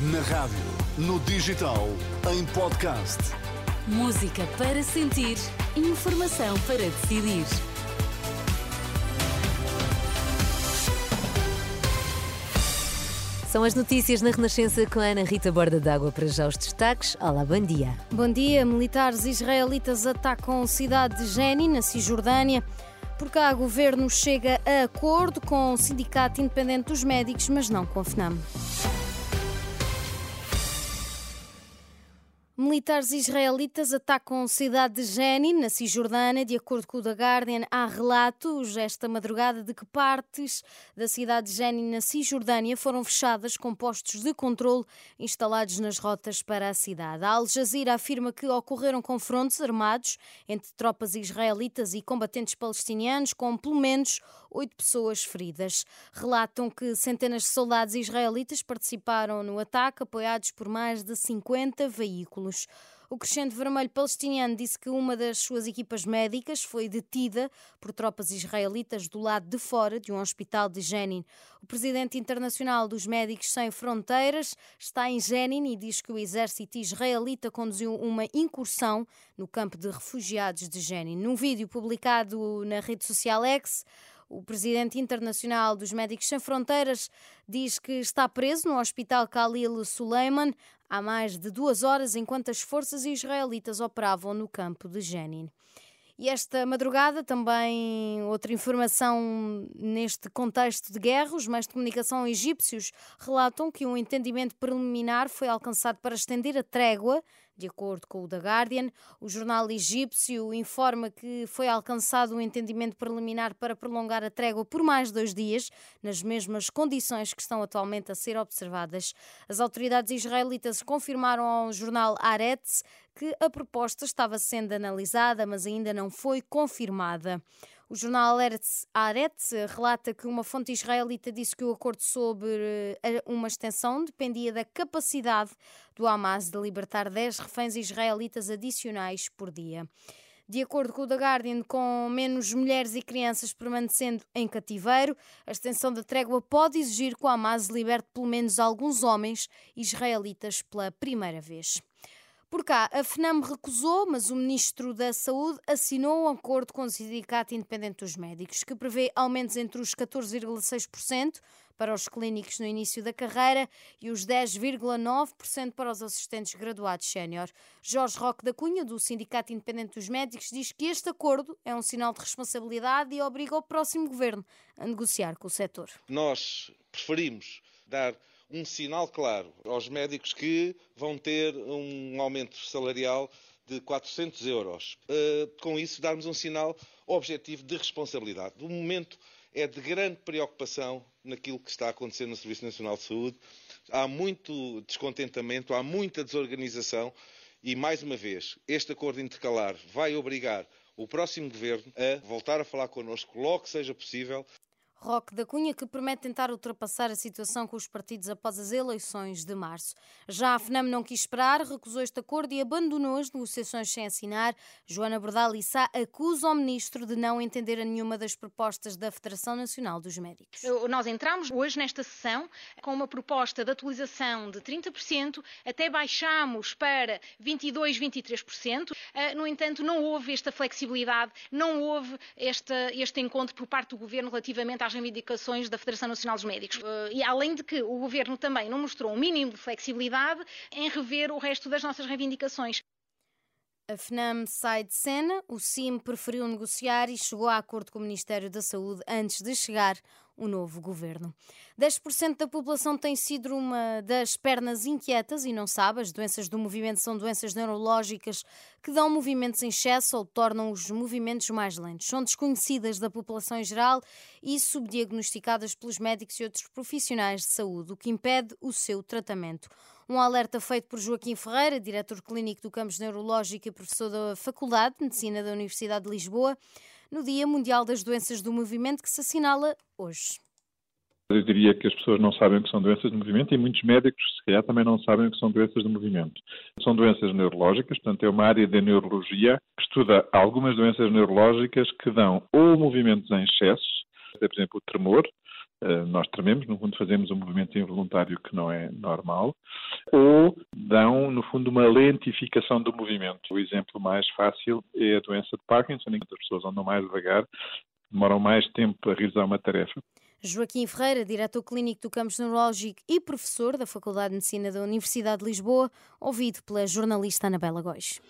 Na rádio, no digital, em podcast. Música para sentir, informação para decidir. São as notícias na Renascença com a Ana Rita Borda d'Água. Para já os destaques. Olá, bom dia. Bom dia. Militares israelitas atacam a cidade de Jenin, na Cisjordânia. Por cá, o governo chega a acordo com o Sindicato Independente dos Médicos, mas não com a FNAM. Militares israelitas atacam a cidade de Jenin, na Cisjordânia. De acordo com o The Guardian, há relatos esta madrugada de que partes da cidade de Jenin, na Cisjordânia, foram fechadas com postos de controle instalados nas rotas para a cidade. A Al Jazeera afirma que ocorreram confrontos armados entre tropas israelitas e combatentes palestinianos, com pelo menos oito pessoas feridas. Relatam que centenas de soldados israelitas participaram no ataque, apoiados por mais de 50 veículos. O Crescente Vermelho Palestiniano disse que uma das suas equipas médicas foi detida por tropas israelitas do lado de fora de um hospital de Jenin. O presidente internacional dos Médicos Sem Fronteiras está em Jenin e diz que o exército israelita conduziu uma incursão no campo de refugiados de Jenin. Num vídeo publicado na rede social X, o presidente internacional dos Médicos Sem Fronteiras diz que está preso no Hospital Khalil Suleiman há mais de duas horas enquanto as forças israelitas operavam no campo de Jenin. E esta madrugada também outra informação neste contexto de guerra. Os meios de comunicação egípcios relatam que um entendimento preliminar foi alcançado para estender a trégua de acordo com o The Guardian, o jornal egípcio informa que foi alcançado um entendimento preliminar para prolongar a trégua por mais dois dias, nas mesmas condições que estão atualmente a ser observadas. As autoridades israelitas confirmaram ao jornal Haaretz que a proposta estava sendo analisada, mas ainda não foi confirmada. O jornal Haaretz relata que uma fonte israelita disse que o acordo sobre eh, uma extensão dependia da capacidade do Hamas de libertar 10 reféns israelitas adicionais por dia. De acordo com o The Guardian, com menos mulheres e crianças permanecendo em cativeiro, a extensão da trégua pode exigir que o Hamas liberte pelo menos alguns homens israelitas pela primeira vez. Por cá, a FNAM recusou, mas o Ministro da Saúde assinou um acordo com o Sindicato Independente dos Médicos, que prevê aumentos entre os 14,6% para os clínicos no início da carreira e os 10,9% para os assistentes graduados sénior. Jorge Roque da Cunha, do Sindicato Independente dos Médicos, diz que este acordo é um sinal de responsabilidade e obriga o próximo governo a negociar com o setor. Nós preferimos dar um sinal claro aos médicos que vão ter um aumento salarial de 400 euros. Uh, com isso, darmos um sinal objetivo de responsabilidade. O momento é de grande preocupação naquilo que está a acontecer no Serviço Nacional de Saúde. Há muito descontentamento, há muita desorganização e, mais uma vez, este acordo intercalar vai obrigar o próximo governo a voltar a falar connosco logo que seja possível Roque da Cunha, que promete tentar ultrapassar a situação com os partidos após as eleições de março. Já a FNAM não quis esperar, recusou este acordo e abandonou as negociações sem assinar. Joana Bordal Issa acusa o ministro de não entender a nenhuma das propostas da Federação Nacional dos Médicos. Nós entramos hoje nesta sessão com uma proposta de atualização de 30%, até baixamos para 22, 23%. Ah, no entanto, não houve esta flexibilidade, não houve este, este encontro por parte do governo relativamente à às reivindicações da Federação Nacional dos Médicos. Eh, e além de que o Governo também não mostrou um mínimo de flexibilidade em rever o resto das nossas reivindicações. A FNAM sai de cena, o CIM preferiu negociar e chegou a acordo com o Ministério da Saúde antes de chegar o novo governo. 10% da população tem uma das pernas inquietas e não sabe. As doenças do movimento são doenças neurológicas que dão movimentos em excesso ou tornam os movimentos mais lentos. São desconhecidas da população em geral e subdiagnosticadas pelos médicos e outros profissionais de saúde, o que impede o seu tratamento. Um alerta feito por Joaquim Ferreira, diretor clínico do Campus Neurológico e professor da Faculdade de Medicina da Universidade de Lisboa no Dia Mundial das Doenças do Movimento, que se assinala hoje. Eu diria que as pessoas não sabem o que são doenças do movimento e muitos médicos, se calhar, também não sabem o que são doenças do movimento. São doenças neurológicas, portanto, é uma área da neurologia que estuda algumas doenças neurológicas que dão ou movimentos em excesso, por exemplo, o tremor, nós trememos, no fundo fazemos um movimento involuntário que não é normal, ou dão, no fundo, uma lentificação do movimento. O exemplo mais fácil é a doença de Parkinson, em que as pessoas andam mais devagar, demoram mais tempo a realizar uma tarefa. Joaquim Ferreira, diretor clínico do Campus Neurológico e professor da Faculdade de Medicina da Universidade de Lisboa, ouvido pela jornalista Anabela Góis.